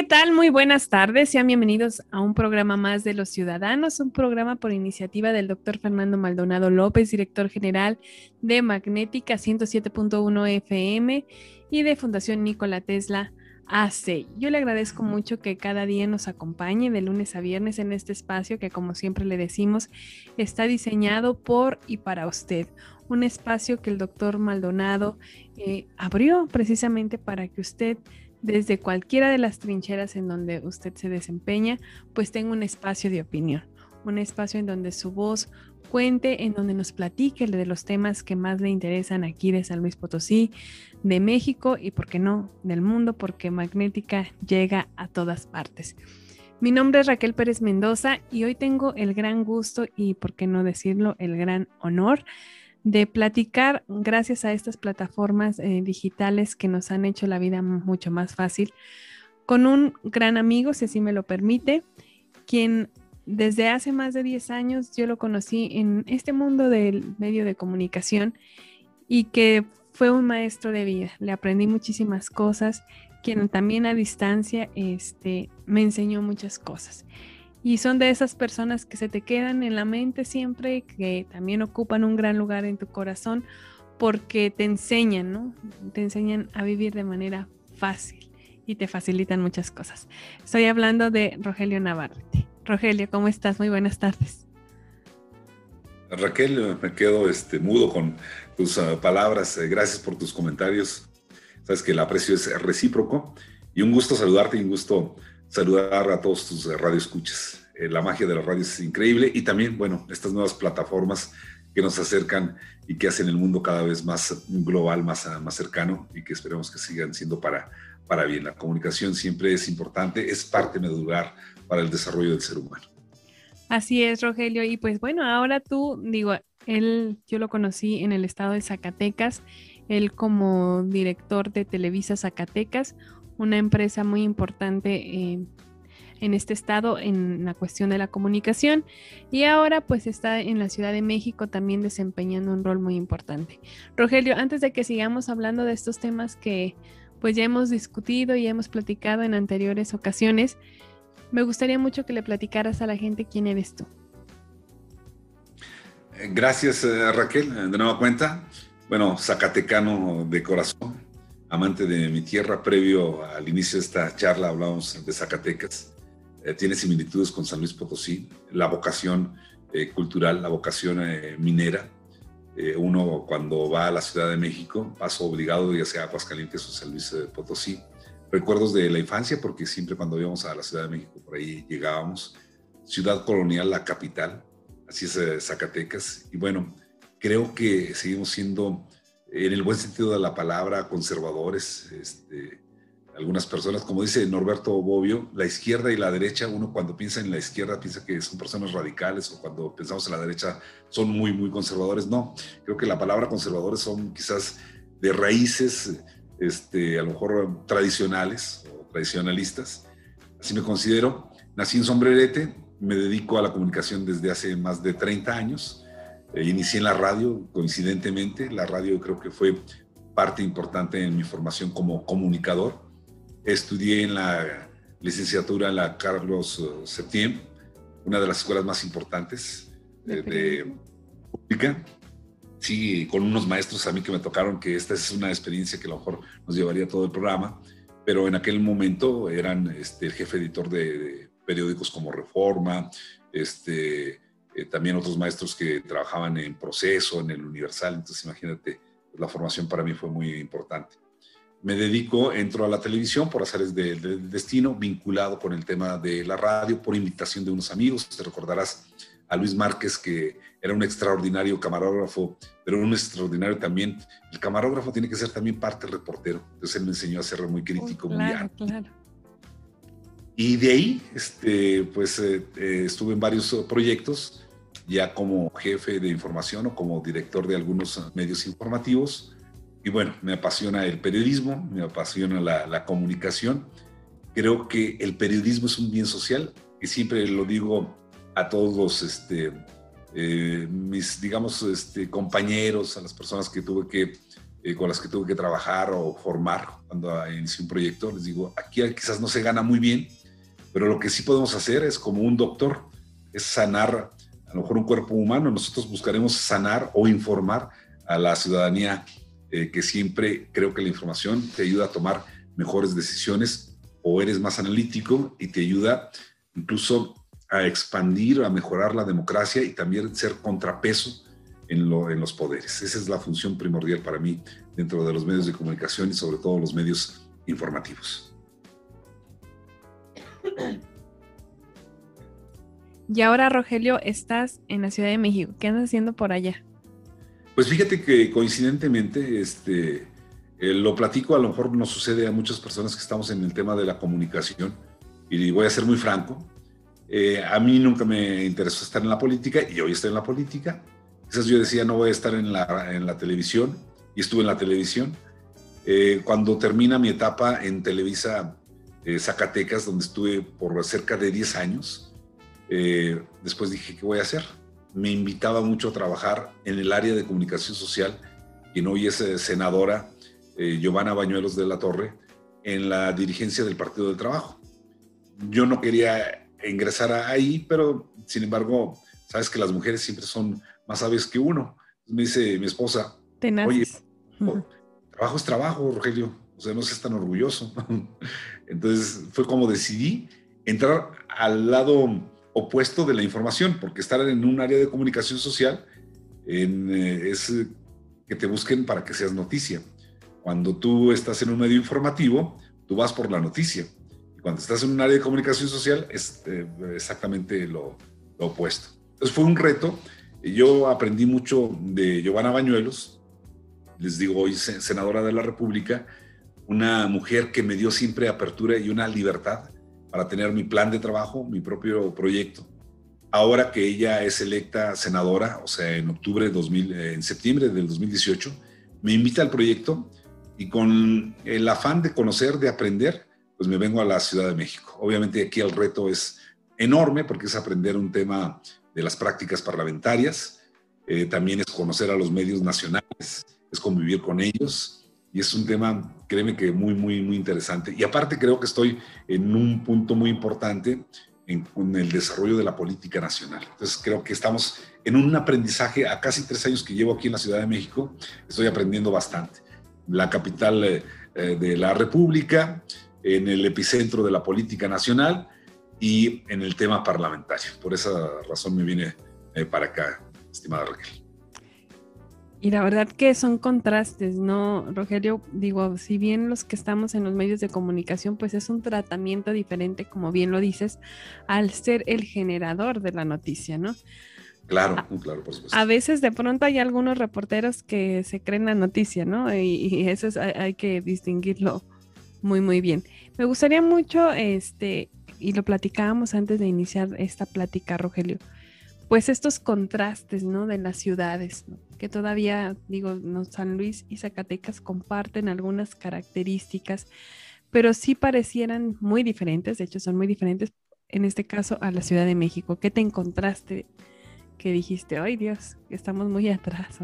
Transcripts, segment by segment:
¿Qué tal? Muy buenas tardes. Sean bienvenidos a un programa más de Los Ciudadanos, un programa por iniciativa del doctor Fernando Maldonado López, director general de Magnética 107.1 FM y de Fundación Nikola Tesla AC. Yo le agradezco mucho que cada día nos acompañe de lunes a viernes en este espacio que, como siempre le decimos, está diseñado por y para usted. Un espacio que el doctor Maldonado eh, abrió precisamente para que usted desde cualquiera de las trincheras en donde usted se desempeña, pues tenga un espacio de opinión, un espacio en donde su voz cuente, en donde nos platique de los temas que más le interesan aquí de San Luis Potosí, de México y, por qué no, del mundo, porque Magnética llega a todas partes. Mi nombre es Raquel Pérez Mendoza y hoy tengo el gran gusto y, por qué no decirlo, el gran honor de platicar gracias a estas plataformas eh, digitales que nos han hecho la vida mucho más fácil con un gran amigo, si así me lo permite, quien desde hace más de 10 años yo lo conocí en este mundo del medio de comunicación y que fue un maestro de vida. Le aprendí muchísimas cosas, quien también a distancia este, me enseñó muchas cosas. Y son de esas personas que se te quedan en la mente siempre, que también ocupan un gran lugar en tu corazón, porque te enseñan, ¿no? Te enseñan a vivir de manera fácil y te facilitan muchas cosas. Estoy hablando de Rogelio Navarrete. Rogelio, ¿cómo estás? Muy buenas tardes. Raquel, me quedo este, mudo con tus uh, palabras. Eh, gracias por tus comentarios. Sabes que el aprecio es recíproco y un gusto saludarte y un gusto saludar a todos tus radioescuchas. Eh, la magia de las radios es increíble y también, bueno, estas nuevas plataformas que nos acercan y que hacen el mundo cada vez más global, más, más cercano y que esperemos que sigan siendo para, para bien. La comunicación siempre es importante, es parte medular para el desarrollo del ser humano. Así es, Rogelio. Y pues bueno, ahora tú, digo, él, yo lo conocí en el estado de Zacatecas, él como director de Televisa Zacatecas, una empresa muy importante eh, en este estado en la cuestión de la comunicación y ahora pues está en la Ciudad de México también desempeñando un rol muy importante. Rogelio, antes de que sigamos hablando de estos temas que pues ya hemos discutido y hemos platicado en anteriores ocasiones, me gustaría mucho que le platicaras a la gente quién eres tú. Gracias eh, Raquel, de nueva cuenta. Bueno, zacatecano de corazón, amante de mi tierra. Previo al inicio de esta charla hablábamos de Zacatecas. Eh, tiene similitudes con San Luis Potosí, la vocación eh, cultural, la vocación eh, minera. uno cuando va a la Ciudad de México, paso obligado ya sea a Aguascalientes o San Luis Potosí. Recuerdos de la infancia, porque siempre cuando íbamos a la Ciudad de México, por ahí llegábamos. Ciudad colonial, la capital, así es Zacatecas. Y bueno, creo que seguimos siendo en el buen sentido de la palabra, conservadores. Este, algunas personas, como dice Norberto Bobbio, la izquierda y la derecha, uno cuando piensa en la izquierda piensa que son personas radicales o cuando pensamos en la derecha son muy, muy conservadores. No, creo que la palabra conservadores son quizás de raíces, este, a lo mejor tradicionales o tradicionalistas. Así me considero. Nací en Sombrerete, me dedico a la comunicación desde hace más de 30 años eh, inicié en la radio, coincidentemente. La radio creo que fue parte importante en mi formación como comunicador. Estudié en la licenciatura en la Carlos eh, Septién, una de las escuelas más importantes eh, de, pública. Sí, con unos maestros a mí que me tocaron, que esta es una experiencia que a lo mejor nos llevaría todo el programa, pero en aquel momento eran este, el jefe editor de, de periódicos como Reforma, este, eh, también otros maestros que trabajaban en proceso, en el Universal, entonces imagínate, la formación para mí fue muy importante. Me dedico, entro a la televisión por azares del de destino, vinculado con el tema de la radio, por invitación de unos amigos, te recordarás, a Luis Márquez, que era un extraordinario camarógrafo, pero un extraordinario también. El camarógrafo tiene que ser tamén parte reportero. Entonces él me enseñó a ser muy crítico, oh, claro, muy claro. Y de ahí, este, pues eh, eh, estuve en varios proyectos, ya como jefe de información o como director de algunos medios informativos. Y bueno, me apasiona el periodismo, me apasiona la, la comunicación. Creo que el periodismo es un bien social, y siempre lo digo a todos este, eh, mis, digamos, este, compañeros, a las personas que tuve que, eh, con las que tuve que trabajar o formar cuando inicié un proyecto, les digo, aquí quizás no se gana muy bien, pero lo que sí podemos hacer es como un doctor, es sanar a lo mejor un cuerpo humano, nosotros buscaremos sanar o informar a la ciudadanía, eh, que siempre creo que la información te ayuda a tomar mejores decisiones o eres más analítico y te ayuda incluso a expandir, a mejorar la democracia y también ser contrapeso en, en, los poderes. Esa es la función primordial para mí dentro de los medios de comunicación y sobre todo los medios informativos. Y ahora, Rogelio, estás en la Ciudad de México. ¿Qué andas haciendo por allá? Pues fíjate que coincidentemente, este, eh, lo platico, a lo mejor nos sucede a muchas personas que estamos en el tema de la comunicación, y voy a ser muy franco, eh, a mí nunca me interesó estar en la política y hoy estoy en la política. Quizás yo decía, no voy a estar en la, en la televisión y estuve en la televisión. Eh, cuando termina mi etapa en Televisa Zacatecas, donde estuve por cerca de 10 años, después dije, ¿qué voy a hacer? Me invitaba mucho a trabajar en el área de comunicación social, quien hoy es senadora, Giovanna Bañuelos de la Torre, en la dirigencia del Partido del Trabajo. Yo no quería ingresar ahí, pero sin embargo, sabes que las mujeres siempre son más sabias que uno. Me dice mi esposa, oye, trabajo es trabajo, Rogelio, o sea, no seas tan orgulloso. Entonces fue como decidí entrar al lado opuesto de la información, porque estar en un área de comunicación social eh, es que te busquen para que seas noticia. Cuando tú estás en un medio informativo, tú vas por la noticia cuando estás en un área de comunicación social es eh, exactamente lo, opuesto. Entonces fue un reto. Yo aprendí mucho de Giovanna Bañuelos, les digo hoy senadora de la República, una mujer que me dio siempre apertura y una libertad para tener mi plan de trabajo, mi propio proyecto. Ahora que ella es electa senadora, o sea, en octubre de 2000, eh, en septiembre del 2018, me invita al proyecto y con el afán de conocer, de aprender, pues me vengo a la Ciudad de México. Obviamente aquí el reto es enorme porque es aprender un tema de las prácticas parlamentarias, eh, también es conocer a los medios nacionales, es convivir con ellos y es un tema, créeme que muy, muy, muy interesante. Y aparte creo que estoy en un punto muy importante en, en, el desarrollo de la política nacional. Entonces creo que estamos en un aprendizaje, a casi tres años que llevo aquí en la Ciudad de México, estoy aprendiendo bastante. La capital eh, eh de la República, en el epicentro de la política nacional y en el tema parlamentario. Por esa razón me vine eh, para acá, estimada Raquel. Y la verdad que son contrastes, ¿no, Rogelio? Digo, si bien los que estamos en los medios de comunicación, pues es un tratamiento diferente, como bien lo dices, al ser el generador de la noticia, ¿no? Claro, claro, por supuesto. A veces de pronto hay algunos reporteros que se creen la noticia, ¿no? Y, eso es, hay que distinguirlo muy, muy bien. Me gustaría mucho, este, y lo platicábamos antes de iniciar esta plática, Rogelio, pues estos contrastes, ¿no? De las ciudades, que todavía, digo, no, San Luis y Zacatecas comparten algunas características, pero sí parecieran muy diferentes, de hecho son muy diferentes, en este caso a la Ciudad de México. ¿Qué te encontraste que dijiste, ay Dios, estamos muy atrás?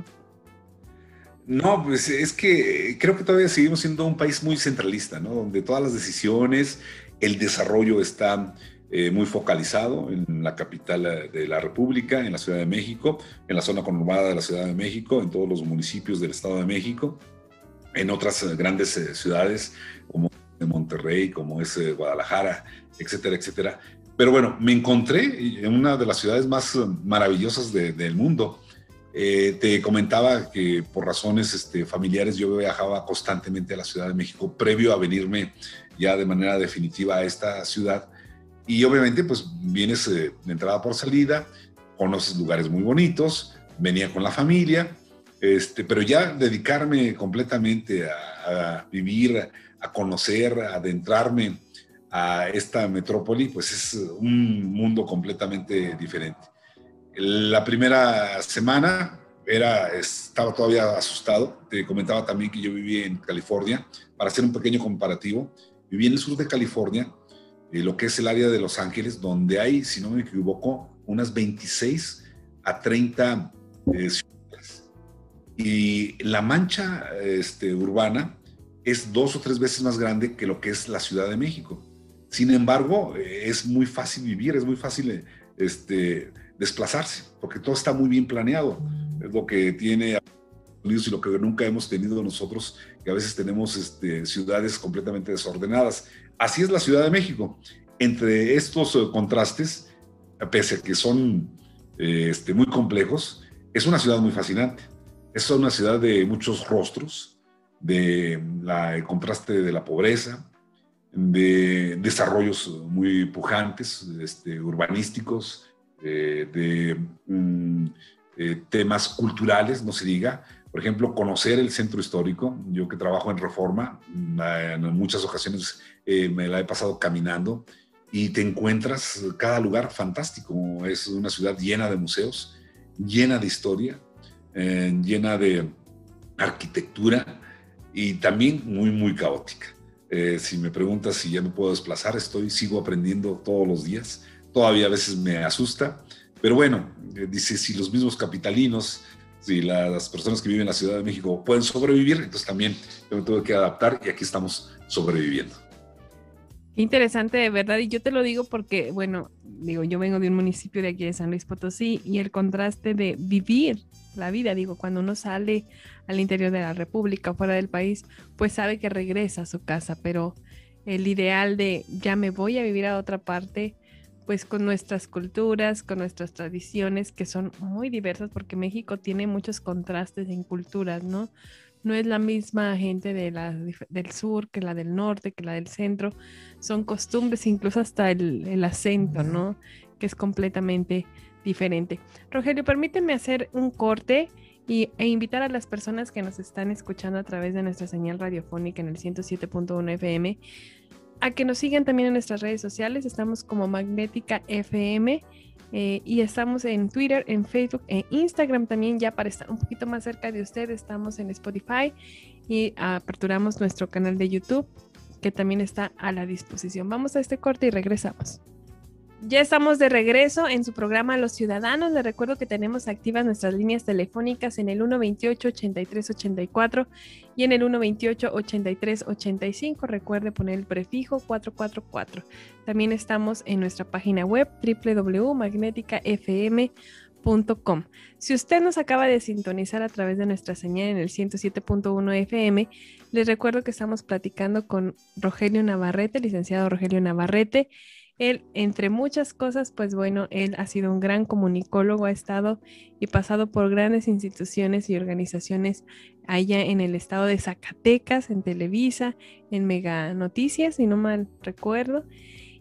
No, pues es que creo que todavía seguimos siendo un país muy centralista, ¿no? Donde todas las decisiones, el desarrollo está eh, muy focalizado en la capital eh, de la República, en la Ciudad de México, en la zona conurbada de la Ciudad de México, en todos los municipios del Estado de México, en otras eh, grandes ciudades como Monterrey, como es Guadalajara, etcétera, etcétera. Pero bueno, me encontré en una de las ciudades más maravillosas del mundo, eh, te comentaba que por razones este, familiares yo viajaba constantemente a la Ciudad de México previo a venirme ya de manera definitiva a esta ciudad. Y obviamente pues vienes eh, de entrada por salida conoces lugares muy bonitos, venía con la familia, este, pero ya dedicarme completamente a, vivir, a conocer, a adentrarme a esta metrópoli, pues es un mundo completamente diferente. La primera semana era, estaba todavía asustado. Te comentaba también que yo viví en California. Para hacer un pequeño comparativo, viví en el sur de California, eh, lo que es el área de Los Ángeles, donde hay, si no me equivoco, unas 26 a 30 eh, ciudades. Y la mancha este, urbana es dos o tres veces más grande que lo que es la Ciudad de México. Sin embargo, eh, es muy fácil vivir, es muy fácil este, desplazarse, porque todo está muy bien planeado. Es lo que tiene Unidos y lo que nunca hemos tenido nosotros, que a veces tenemos este, ciudades completamente desordenadas. Así es la Ciudad de México. Entre estos eh, contrastes, pese a que son eh, este, muy complejos, es una ciudad muy fascinante. Es una ciudad de muchos rostros, de la, el contraste de la pobreza, de desarrollos muy pujantes, este, urbanísticos, eh, de mm, temas culturales, no se diga. Por ejemplo, conocer el centro histórico. Yo que trabajo en Reforma, mm, en muchas ocasiones eh, me la he pasado caminando y te encuentras cada lugar fantástico. Es una ciudad llena de museos, llena de historia, llena de arquitectura y también muy, muy caótica. si me preguntas si ya me puedo desplazar, estoy, sigo aprendiendo todos los días todavía a veces me asusta, pero bueno, eh, dice, si los mismos capitalinos, si las personas que viven en la Ciudad de México pueden sobrevivir, entonces también yo me tuve que adaptar y aquí estamos sobreviviendo. Interesante, de verdad, y yo te lo digo porque, bueno, digo, yo vengo de un municipio de aquí de San Luis Potosí y el contraste de vivir la vida, digo, cuando uno sale al interior de la República fuera del país, pues sabe que regresa a su casa, pero el ideal de ya me voy a vivir a otra parte, pues con nuestras culturas, con nuestras tradiciones que son muy diversas porque México tiene muchos contrastes en culturas, ¿no? No es la misma gente de la, del sur que la del norte, que la del centro. Son costumbres, incluso hasta el, acento, ¿no? Que es completamente diferente. Rogelio, permíteme hacer un corte y, e invitar a las personas que nos están escuchando a través de nuestra señal radiofónica en el 107.1 FM a que nos sigan también en nuestras redes sociales. Estamos como Magnética FM eh, y estamos en Twitter, en Facebook, en Instagram también ya para estar un poquito más cerca de usted. Estamos en Spotify y aperturamos nuestro canal de YouTube que también está a la disposición. Vamos a este corte y regresamos. Ya estamos de regreso en su programa Los Ciudadanos. Les recuerdo que tenemos activas nuestras líneas telefónicas en el 128-8384 y en el 128-8385. Recuerde poner el prefijo 444. También estamos en nuestra página web www.magneticafm.com. Si usted nos acaba de sintonizar a través de nuestra señal en el 107.1 FM, les recuerdo que estamos platicando con Rogelio Navarrete, licenciado Rogelio Navarrete él, entre muchas cosas, pues bueno, él ha sido un gran comunicólogo, ha estado y pasado por grandes instituciones y organizaciones allá en el estado de Zacatecas, en Televisa, en Mega Noticias, si no mal recuerdo.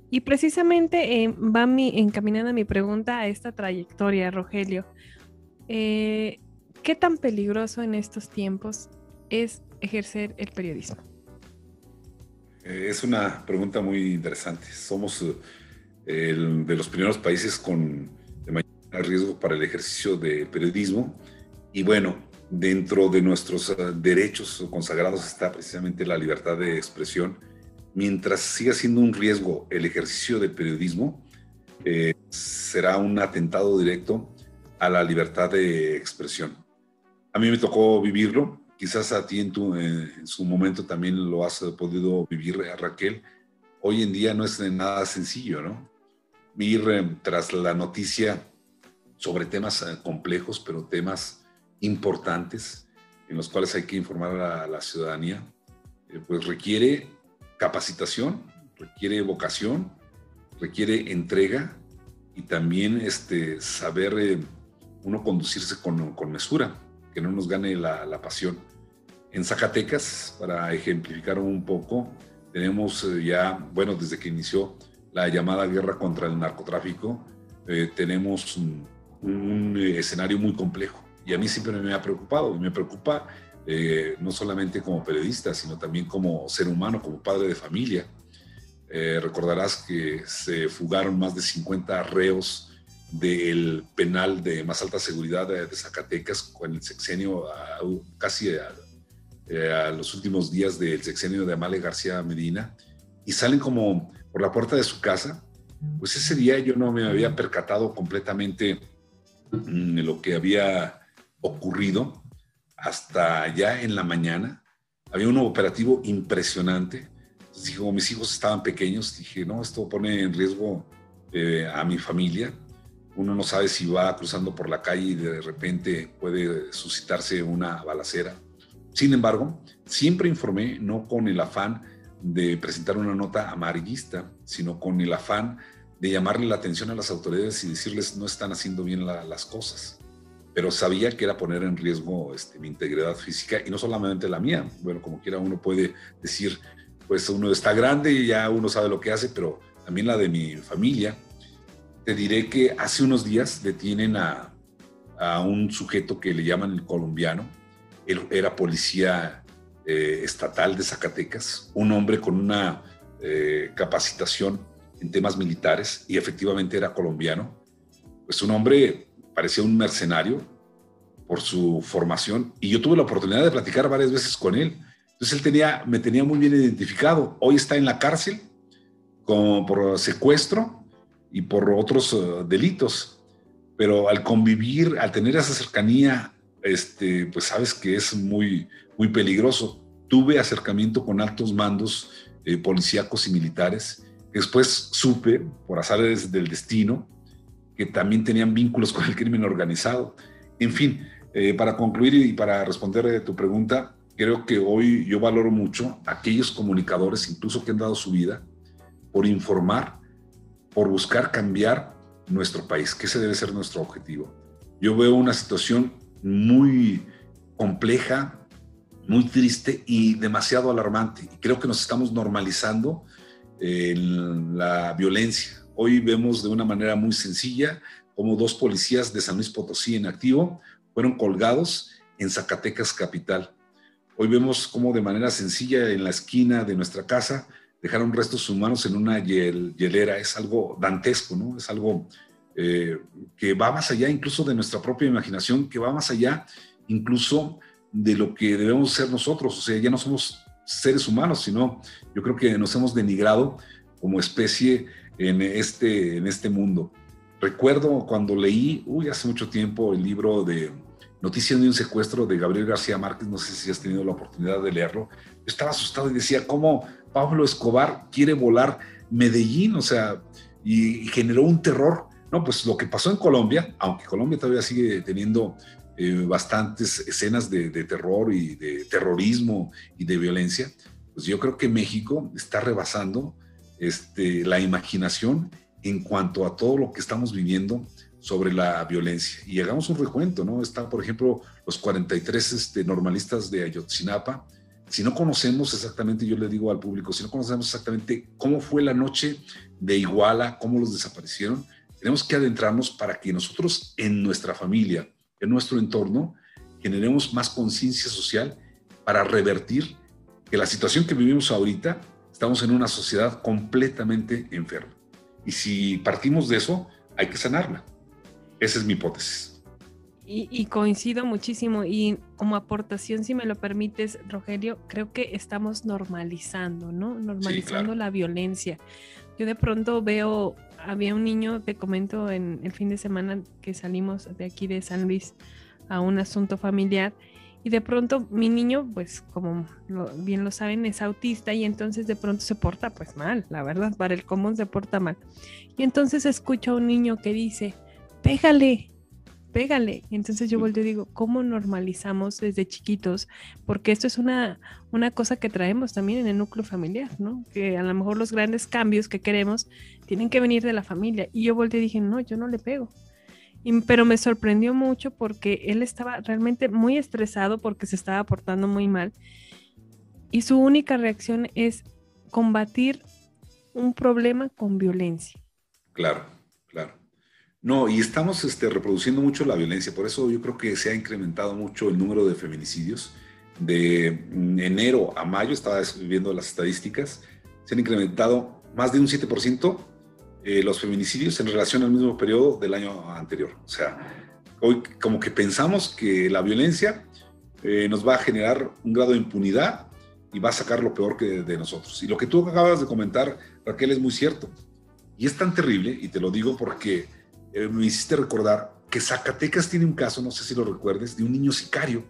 Y precisamente eh, va mi, encaminada mi pregunta a esta trayectoria, Rogelio. Eh, ¿Qué tan peligroso en estos tiempos es ejercer el periodismo? Eh, es una pregunta muy interesante. Somos eh, de los primeros países con mayor riesgo para el ejercicio de periodismo y bueno, dentro de nuestros eh, derechos consagrados está precisamente la libertad de expresión. Mientras siga siendo un riesgo el ejercicio del periodismo, será un atentado directo a la libertad de expresión. A mí me tocó vivirlo quizás a ti en, tu, en su momento también lo has podido vivir, eh, Raquel. Hoy en día no es nada sencillo, ¿no? Ir eh, tras la noticia sobre temas eh, complejos, pero temas importantes en los cuales hay que informar a la ciudadanía, pues requiere capacitación, requiere vocación, requiere entrega y también este, saber uno conducirse con, con mesura que no nos gane la, pasión. En Zacatecas, para ejemplificar un poco, tenemos eh, ya, bueno, desde que inició la llamada guerra contra el narcotráfico, eh, tenemos un, un escenario muy complejo. Y a mí siempre me ha preocupado, me preocupa eh, no solamente como periodista, sino también como ser humano, como padre de familia. Eh, recordarás que se fugaron más de 50 reos del penal de más alta seguridad de, Zacatecas con el sexenio casi eh, a, los últimos días del sexenio de Amale García Medina y salen como por la puerta de su casa. Pues ese día yo no me había percatado completamente mm, de lo que había ocurrido hasta ya en la mañana. Había un operativo impresionante. Entonces, como mis hijos estaban pequeños, dije, no, esto pone en riesgo eh, a mi familia. Uno no sabe si va cruzando por la calle y de repente puede suscitarse una balacera. Sin embargo, siempre informé, no con el afán de presentar una nota amarillista, sino con el afán de llamarle la atención a las autoridades y decirles no están haciendo bien las cosas pero sabía que era poner en riesgo este, mi integridad física y no solamente la mía. Bueno, como quiera uno puede decir, pues uno está grande y ya uno sabe lo que hace, pero también la de mi familia. Te diré que hace unos días detienen a, a un sujeto que le llaman el colombiano. Él era policía eh, estatal de Zacatecas, un hombre con una eh, capacitación en temas militares y efectivamente era colombiano. Pues un hombre parecía un mercenario por su formación y yo tuve la oportunidad de platicar varias veces con él. Entonces él tenía, me tenía muy bien identificado. Hoy está en la cárcel como por secuestro y por otros eh, delitos. Pero al convivir, al tener esa cercanía, este, pues sabes que es muy, muy peligroso. Tuve acercamiento con altos mandos eh, policíacos y militares. Después supe, por azares del destino, que también tenían vínculos con el crimen organizado. En fin, eh, para concluir y para responder a tu pregunta, creo que hoy yo valoro mucho a aquellos comunicadores, incluso que han dado su vida, por informar, por buscar cambiar nuestro país, que ese debe ser nuestro objetivo. Yo veo una situación muy compleja, muy triste y demasiado alarmante. Y creo que nos estamos normalizando en la violencia, Hoy vemos de una manera muy sencilla como dos policías de San Luis Potosí en activo fueron colgados en Zacatecas capital. Hoy vemos cómo de manera sencilla en la esquina de nuestra casa dejaron restos humanos en una hielera. Es algo dantesco, ¿no? Es algo eh, que va más allá incluso de nuestra propia imaginación, que va más allá incluso de lo que debemos ser nosotros. O sea, ya no somos seres humanos, sino yo creo que nos hemos denigrado como especie en este, en este mundo. Recuerdo cuando leí, uy, hace mucho tiempo, el libro de Noticias de un secuestro de Gabriel García Márquez, no sé si has tenido la oportunidad de leerlo, yo estaba asustado y decía, ¿cómo Pablo Escobar quiere volar Medellín? O sea, y, generó un terror. No, pues lo que pasó en Colombia, aunque Colombia todavía sigue teniendo eh, bastantes escenas de, terror y de terrorismo y de violencia, pues yo creo que México está rebasando este, la imaginación en cuanto a todo lo que estamos viviendo sobre la violencia. Y hagamos un recuento, ¿no? Está, por ejemplo, los 43 este, normalistas de Ayotzinapa. Si no conocemos exactamente, yo le digo al público, si no conocemos exactamente cómo fue la noche de Iguala, cómo los desaparecieron, tenemos que adentrarnos para que nosotros en nuestra familia, en nuestro entorno, generemos más conciencia social para revertir que la situación que vivimos ahorita Estamos en una sociedad completamente enferma. Y si partimos de eso, hay que sanarla. Esa es mi hipótesis. Y, coincido muchísimo. Y como aportación, si me lo permites, Rogelio, creo que estamos normalizando, ¿no? Normalizando la violencia. Yo de pronto veo, había un niño, te comento en el fin de semana que salimos de aquí de San Luis a un asunto familiar y de pronto mi niño, pues como bien lo saben, es autista y entonces de pronto se porta pues mal, la verdad, para el común se porta mal. Y entonces escucho a un niño que dice, pégale, pégale. Y entonces yo vuelvo y digo, ¿cómo normalizamos desde chiquitos? Porque esto es una, una cosa que traemos también en el núcleo familiar, ¿no? Que a lo mejor los grandes cambios que queremos tienen que venir de la familia. Y yo volteé y dije, no, yo no le pego pero me sorprendió mucho porque él estaba realmente muy estresado porque se estaba portando muy mal. Y su única reacción es combatir un problema con violencia. Claro. No, y estamos este, reproduciendo mucho la violencia, por eso yo creo que se ha incrementado mucho el número de feminicidios. De mm, enero a mayo, estaba viendo las estadísticas, se han incrementado más de un 7% eh, los feminicidios en relación al mismo periodo del año anterior. O sea, hoy como que pensamos que la violencia eh, nos va a generar un grado de impunidad y va a sacar lo peor que de nosotros. Y lo que tú acabas de comentar, Raquel, es muy cierto. Y es tan terrible, y te lo digo porque eh, me hiciste recordar que Zacatecas tiene un caso, no sé si lo recuerdes, de un niño sicario,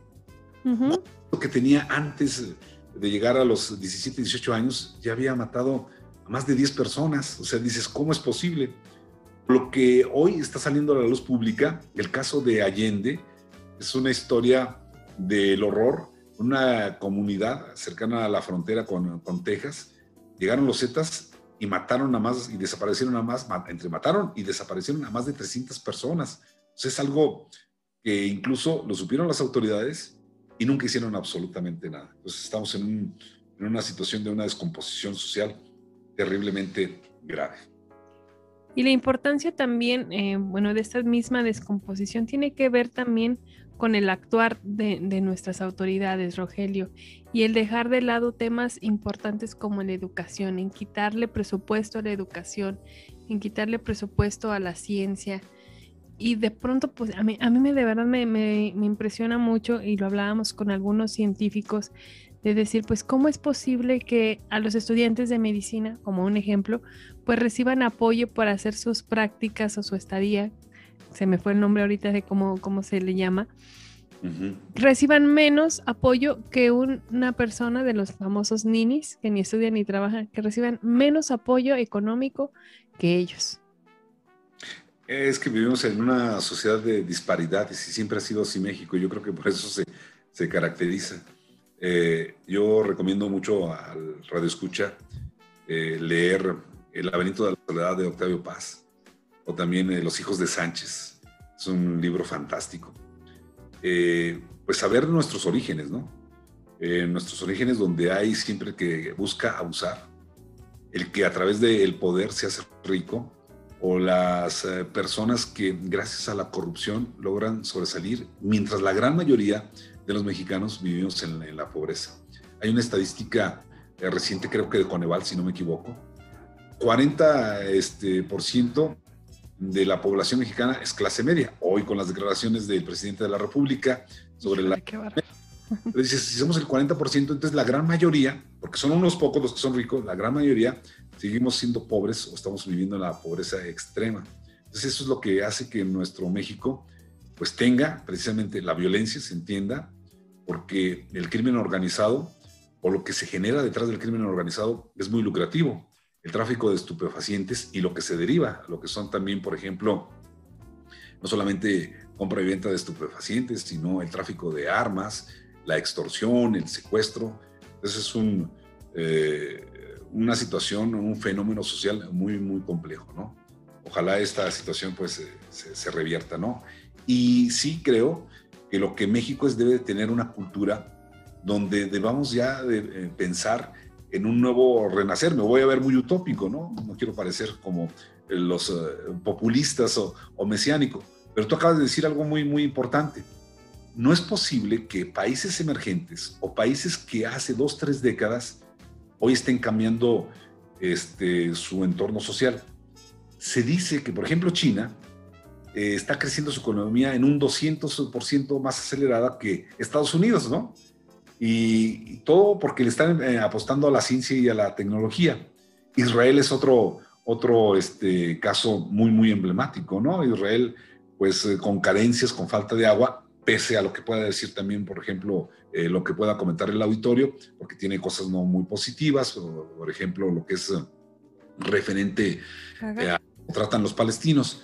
que tenía antes de llegar a los 17, 18 años, ya había matado a más de 10 personas. O sea, dices, ¿cómo es posible? Lo que hoy está saliendo a la luz pública, el caso de Allende, es una historia del horror, una comunidad cercana a la frontera con, con Texas. Llegaron los Zetas y mataron a más y desaparecieron a más, entre mataron y desaparecieron a más de 300 personas. es algo que incluso lo supieron las autoridades y nunca hicieron absolutamente nada. Entonces estamos en, una situación de una descomposición social terriblemente grave. Y la importancia también, eh, bueno, de esta misma descomposición tiene que ver también con el actuar de, nuestras autoridades, Rogelio, y el dejar de lado temas importantes como la educación, en quitarle presupuesto a la educación, en quitarle presupuesto a la ciencia. Y de pronto, pues a mí, me, de verdad me, me impresiona mucho, y lo hablábamos con algunos científicos, de decir, pues, ¿cómo es posible que a los estudiantes de medicina, como un ejemplo, pues reciban apoyo para hacer sus prácticas o su estadía se me fue el nombre ahorita de cómo, cómo se le llama, reciban menos apoyo que una persona de los famosos ninis que ni estudian ni trabajan, que reciban menos apoyo económico que ellos. Es que vivimos en una sociedad de disparidades y siempre ha sido así México. Yo creo que por eso se, caracteriza. Eh, yo recomiendo mucho al Radio Escucha eh, leer El laberinto de la soledad de Octavio Paz o también eh, Los hijos de Sánchez. Es un libro fantástico. Eh, pues saber nuestros orígenes, ¿no? Eh, nuestros orígenes donde hay siempre que busca abusar, el que a través del poder se hace rico, o las personas que gracias a la corrupción logran sobresalir, mientras la gran mayoría de los mexicanos vivimos en, la pobreza. Hay una estadística reciente, creo que de Coneval, si no me equivoco, 40% este, por ciento de la población mexicana es clase media. Hoy con las declaraciones del presidente de la República sobre la... Dice, si somos el 40%, entonces la gran mayoría, porque son unos pocos los que son ricos, la gran mayoría seguimos siendo pobres o estamos viviendo en la pobreza extrema. Entonces eso es lo que hace que nuestro México pues tenga precisamente la violencia, se entienda, porque el crimen organizado o lo que se genera detrás del crimen organizado es muy lucrativo el tráfico de estupefacientes y lo que se deriva, lo que son también, por ejemplo, no solamente compra y venta de estupefacientes, sino el tráfico de armas, la extorsión, el secuestro. Entonces es eh, una situación, un fenómeno social muy, muy complejo, ¿no? Ojalá esta situación pues se, revierta, ¿no? Y sí creo que lo que México es debe tener una cultura donde debamos ya de, eh, pensar en un nuevo renacer. Me voy a ver muy utópico, ¿no? No quiero parecer como eh, los eh, populistas o, o mesiánicos. Pero tú acabas de decir algo muy, muy importante. No es posible que países emergentes o países que hace dos, tres décadas hoy estén cambiando este, su entorno social. Se dice que, por ejemplo, China eh, está creciendo su economía en un 200% más acelerada que Estados Unidos, ¿no? Y, todo porque le están eh, apostando a la ciencia y a la tecnología. Israel es otro, otro este, caso muy, muy emblemático, ¿no? Israel, pues eh, con carencias, con falta de agua, pese a lo que pueda decir también, por ejemplo, eh, lo que pueda comentar el auditorio, porque tiene cosas no muy positivas, por ejemplo, lo que es referente a tratan los palestinos.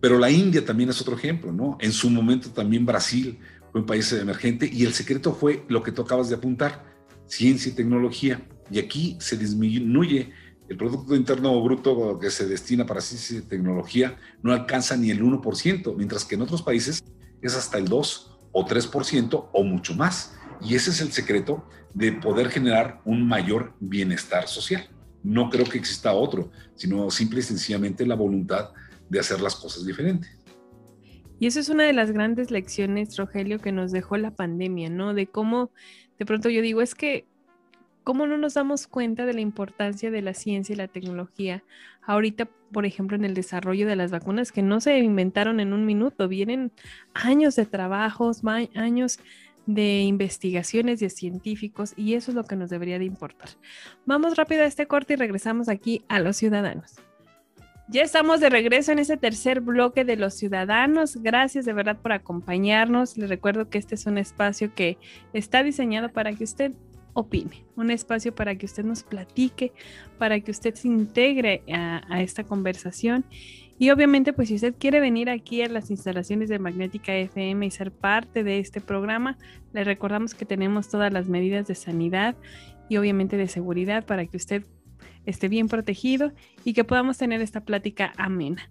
Pero la India también es otro ejemplo, ¿no? En su momento también Brasil un país emergente y el secreto fue lo que tú acabas de apuntar, ciencia y tecnología. Y aquí se disminuye el Producto Interno Bruto que se destina para ciencia y tecnología, no alcanza ni el 1%, mientras que en otros países es hasta el 2 o 3% o mucho más. Y ese es el secreto de poder generar un mayor bienestar social. No creo que exista otro, sino simple y sencillamente la voluntad de hacer las cosas diferente. Y eso es una de las grandes lecciones, Rogelio, que nos dejó la pandemia, ¿no? De cómo de pronto yo digo, es que, ¿cómo no nos damos cuenta de la importancia de la ciencia y la tecnología? Ahorita, por ejemplo, en el desarrollo de las vacunas que no se inventaron en un minuto, vienen años de trabajos, años de investigaciones de científicos y eso es lo que nos debería de importar. Vamos rápido a este corte y regresamos aquí a los ciudadanos. Ya estamos de regreso en ese tercer bloque de los ciudadanos. Gracias de verdad por acompañarnos. Les recuerdo que este es un espacio que está diseñado para que usted opine, un espacio para que usted nos platique, para que usted se integre a, a, esta conversación. Y obviamente, pues si usted quiere venir aquí a las instalaciones de Magnética FM y ser parte de este programa, le recordamos que tenemos todas las medidas de sanidad y obviamente de seguridad para que usted esté bien protegido y que podamos tener esta plática amena.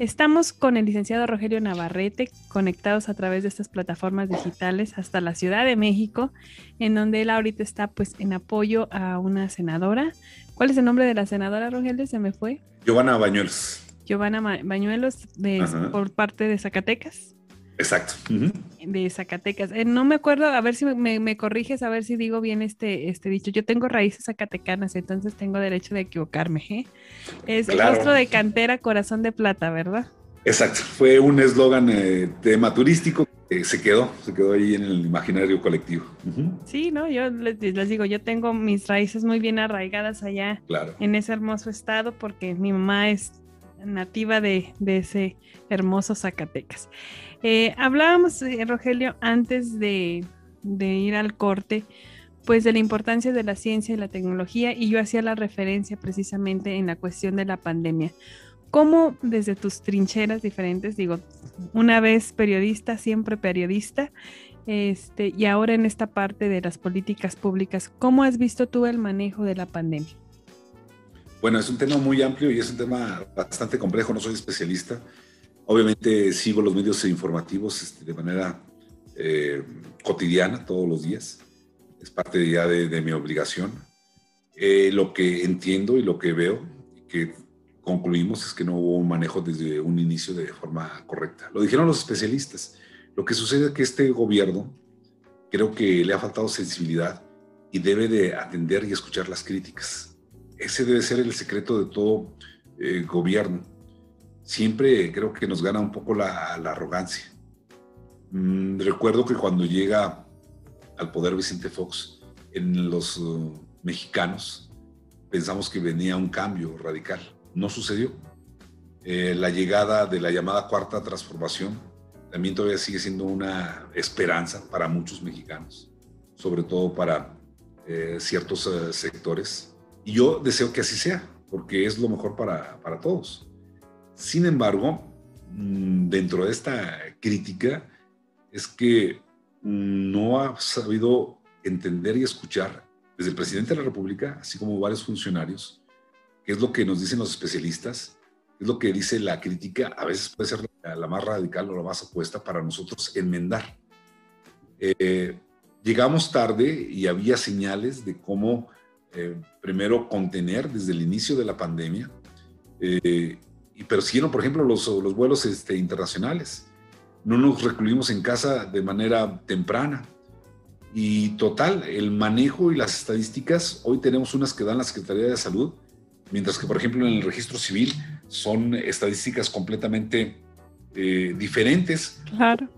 Estamos con el licenciado Rogelio Navarrete conectados a través de estas plataformas digitales hasta la Ciudad de México, en donde él ahorita está pues en apoyo a una senadora. ¿Cuál es el nombre de la senadora, Rogelio? Se me fue. Giovanna Bañuelos. Giovanna Bañuelos de, por parte de Zacatecas. Exacto. De Zacatecas. Eh, no me acuerdo, a ver si me, corriges, a ver si digo bien este, este dicho. Yo tengo raíces zacatecanas, entonces tengo derecho de equivocarme. ¿eh? Es rostro de cantera, corazón de plata, ¿verdad? Exacto. Fue un eslogan eh, tema turístico que se quedó, se quedó ahí en el imaginario colectivo. Sí, no, yo les, digo, yo tengo mis raíces muy bien arraigadas allá en ese hermoso estado porque mi mamá es nativa de, de ese hermoso Zacatecas. Eh, hablábamos, eh, Rogelio, antes de, ir al corte, pues de la importancia de la ciencia y la tecnología y yo hacía la referencia precisamente en la cuestión de la pandemia. ¿Cómo desde tus trincheras diferentes, digo, una vez periodista, siempre periodista, este, y ahora en esta parte de las políticas públicas, ¿cómo has visto tú el manejo de la pandemia? Bueno, es un tema muy amplio y es un tema bastante complejo, no soy especialista, Obviamente sigo los medios informativos este, de manera eh, cotidiana, todos los días. Es parte ya de, mi obligación. Eh, lo que entiendo y lo que veo, que concluimos, es que no hubo un manejo desde un inicio de forma correcta. Lo dijeron los especialistas. Lo que sucede es que este gobierno creo que le ha faltado sensibilidad y debe de atender y escuchar las críticas. Ese debe ser el secreto de todo eh, gobierno siempre creo que nos gana un poco la, arrogancia. Mm, recuerdo que cuando llega al poder Vicente Fox, en los uh, mexicanos pensamos que venía un cambio radical. No sucedió. Eh, la llegada de la llamada cuarta transformación también todavía sigue siendo una esperanza para muchos mexicanos, sobre todo para eh, ciertos sectores. Y yo deseo que así sea, porque es lo mejor para, para todos. Sin embargo, mm, dentro de esta crítica es que no ha sabido entender y escuchar desde el presidente de la República, así como varios funcionarios, qué es lo que nos dicen los especialistas, es lo que dice la crítica, a veces puede ser la, más radical o la más opuesta para nosotros enmendar. Eh, llegamos tarde y había señales de cómo eh, primero contener desde el inicio de la pandemia eh, y persiguieron, por ejemplo, los, los vuelos este, internacionales. No nos recluimos en casa de manera temprana. Y total, el manejo y las estadísticas, hoy tenemos unas que dan la Secretaría de Salud, mientras que, por ejemplo, en el registro civil son estadísticas completamente eh, diferentes claro.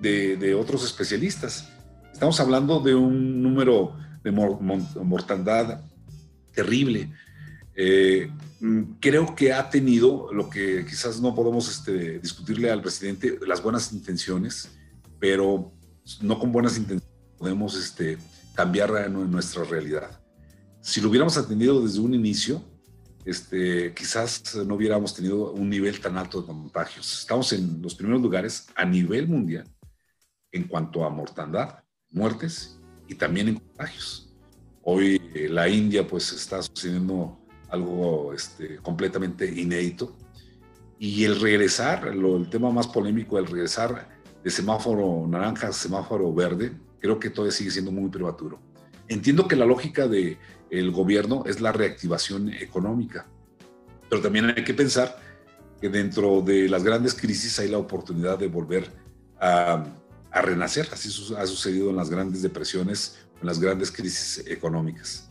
de, de, otros especialistas. Estamos hablando de un número de mortandad terrible. Eh, Mm, creo que ha tenido lo que quizás no podemos este, discutirle al presidente, las buenas intenciones, pero no con buenas intenciones podemos este, cambiar nuestra realidad. Si lo hubiéramos atendido desde un inicio, este, quizás no hubiéramos tenido un nivel tan alto de contagios. Estamos en los primeros lugares a nivel mundial en cuanto a mortandad, muertes y también en contagios. Hoy eh, la India pues está sucediendo algo este, completamente inédito. Y el regresar, el tema más polémico, el regresar de semáforo naranja a semáforo verde, creo que todavía sigue siendo muy prematuro. Entiendo que la lógica del el gobierno es la reactivación económica, pero también hay que pensar que dentro de las grandes crisis hay la oportunidad de volver a, a renacer. Así ha sucedido en las grandes depresiones, en las grandes crisis económicas.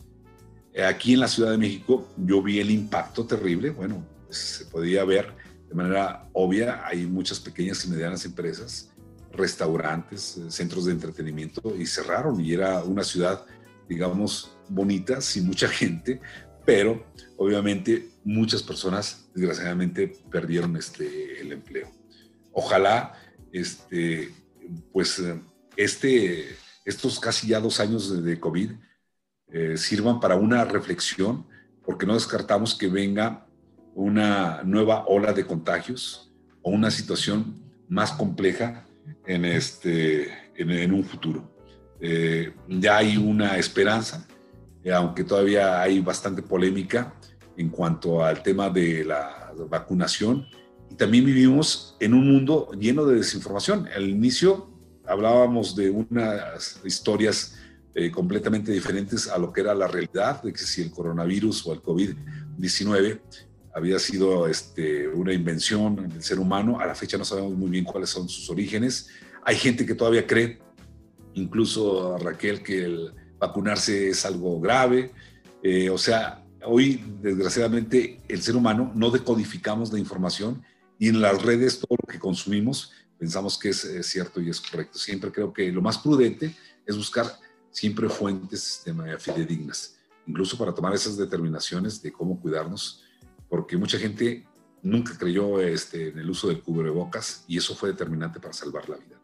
Aquí en la Ciudad de México yo vi el impacto terrible, bueno, pues, se podía ver de manera obvia, hay muchas pequeñas y medianas empresas, restaurantes, centros de entretenimiento y cerraron y era una ciudad, digamos, bonita, sin mucha gente, pero obviamente muchas personas desgraciadamente perdieron este, el empleo. Ojalá este, pues este, estos casi ya dos años de, COVID eh, sirvan para una reflexión, porque no descartamos que venga una nueva ola de contagios o una situación más compleja en, este, en, un futuro. Eh, ya hay una esperanza, eh, aunque todavía hay bastante polémica en cuanto al tema de la vacunación. También vivimos en un mundo lleno de desinformación. Al inicio hablábamos de unas historias eh, completamente diferentes a lo que era la realidad, de que si el coronavirus o el COVID-19 había sido este, una invención del ser humano, a la fecha no sabemos muy bien cuáles son sus orígenes. Hay gente que todavía cree, incluso Raquel, que el vacunarse es algo grave. Eh, o sea, hoy desgraciadamente el ser humano no decodificamos la información y en las redes todo lo que consumimos pensamos que es, cierto y es correcto. Siempre creo que lo más prudente es buscar siempre fuentes fidedignas, incluso para tomar esas determinaciones de cómo cuidarnos, porque mucha gente nunca creyó este, en el uso del cubrebocas y eso fue determinante para salvar la vida.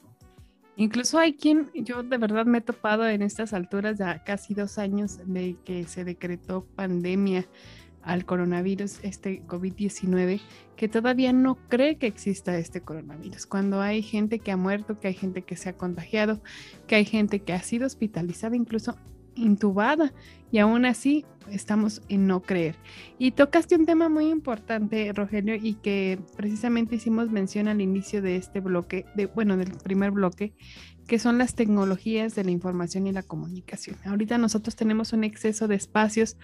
Incluso hay quien, yo de verdad me he topado en estas alturas, ya casi dos años de que se decretó pandemia al coronavirus, este COVID-19, que todavía no cree que exista este coronavirus. Cuando hay gente que ha muerto, que hay gente que se ha contagiado, que hay gente que ha sido hospitalizada, incluso intubada, y aún así estamos en no creer. Y tocaste un tema muy importante, Rogelio, y que precisamente hicimos mención al inicio de este bloque, de, bueno, del primer bloque, que son las tecnologías de la información y la comunicación. Ahorita nosotros tenemos un exceso de espacios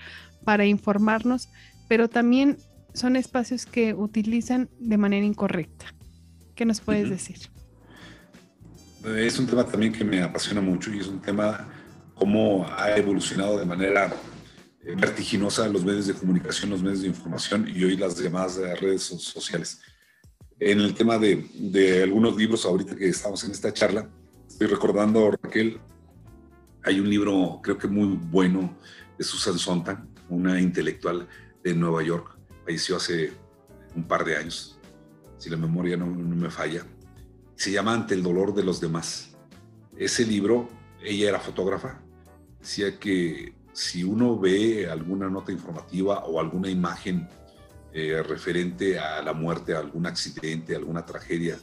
para informarnos, pero también son espacios que utilizan de manera incorrecta. ¿Qué nos puedes decir? Es un tema también que me apasiona mucho y es un tema cómo ha evolucionado de manera eh, vertiginosa los medios de comunicación, los medios de información y hoy las llamadas redes sociales. En el tema de, de algunos libros, ahorita que estamos en esta charla, estoy recordando, Raquel, hay un libro creo que muy bueno de Susan Sontag, una intelectual de Nueva York, falleció hace un par de años, si la memoria no, me falla, se llama Ante el dolor de los demás. Ese libro, ella era fotógrafa, decía que si uno ve alguna nota informativa o alguna imagen eh, referente a la muerte, a algún accidente, alguna tragedia,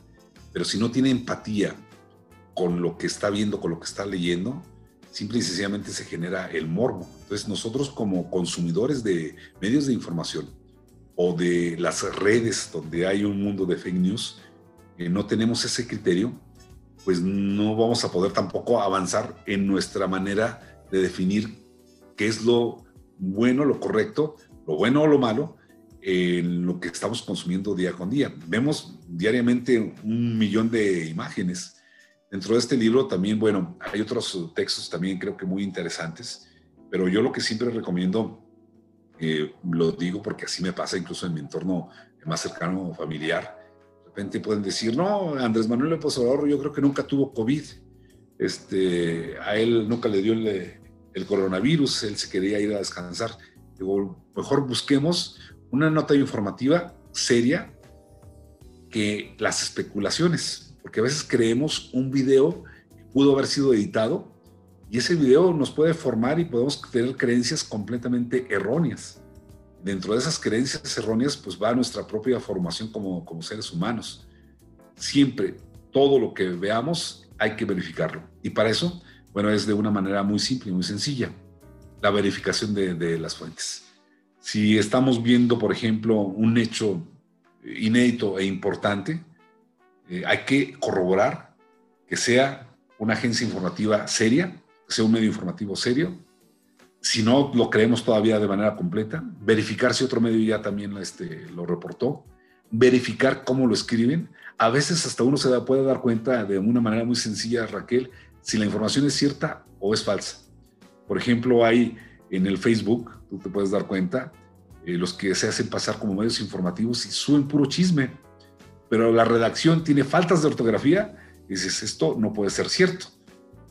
pero si no tiene empatía con lo que está viendo, con lo que está leyendo, simple y sencillamente se genera el morbo. Entonces nosotros como consumidores de medios de información o de las redes donde hay un mundo de fake news, eh, no tenemos ese criterio, pues no vamos a poder tampoco avanzar en nuestra manera de definir qué es lo bueno, lo correcto, lo bueno o lo malo en lo que estamos consumiendo día con día. Vemos diariamente un millón de imágenes Dentro de este libro también, bueno, hay otros textos también creo que muy interesantes, pero yo lo que siempre recomiendo, eh, lo digo porque así me pasa incluso en mi entorno más cercano familiar, de repente pueden decir, no, Andrés Manuel López Obrador yo creo que nunca tuvo COVID, este, a él nunca le dio el, coronavirus, él se quería ir a descansar. Mejor busquemos una nota informativa seria que las especulaciones porque a veces creemos un video que pudo haber sido editado y ese video nos puede formar y podemos tener creencias completamente erróneas. Dentro de esas creencias erróneas, pues va nuestra propia formación como, como seres humanos. Siempre, todo lo que veamos hay que verificarlo. Y para eso, bueno, es de una manera muy simple y muy sencilla, la verificación de, de las fuentes. Si estamos viendo, por ejemplo, un hecho inédito e importante, eh, hay que corroborar que sea una agencia informativa seria, que sea un medio informativo serio. Si no lo creemos todavía de manera completa, verificar si otro medio ya también este, lo reportó. verificar cómo lo escriben. A veces hasta uno se puede dar cuenta de una manera muy sencilla, Raquel, si la información es cierta o es falsa. Por ejemplo, hay en el Facebook, tú te puedes dar cuenta, eh, los que se hacen pasar como medios informativos y suben puro chisme, pero la redacción tiene faltas de ortografía y dices, esto no puede ser cierto.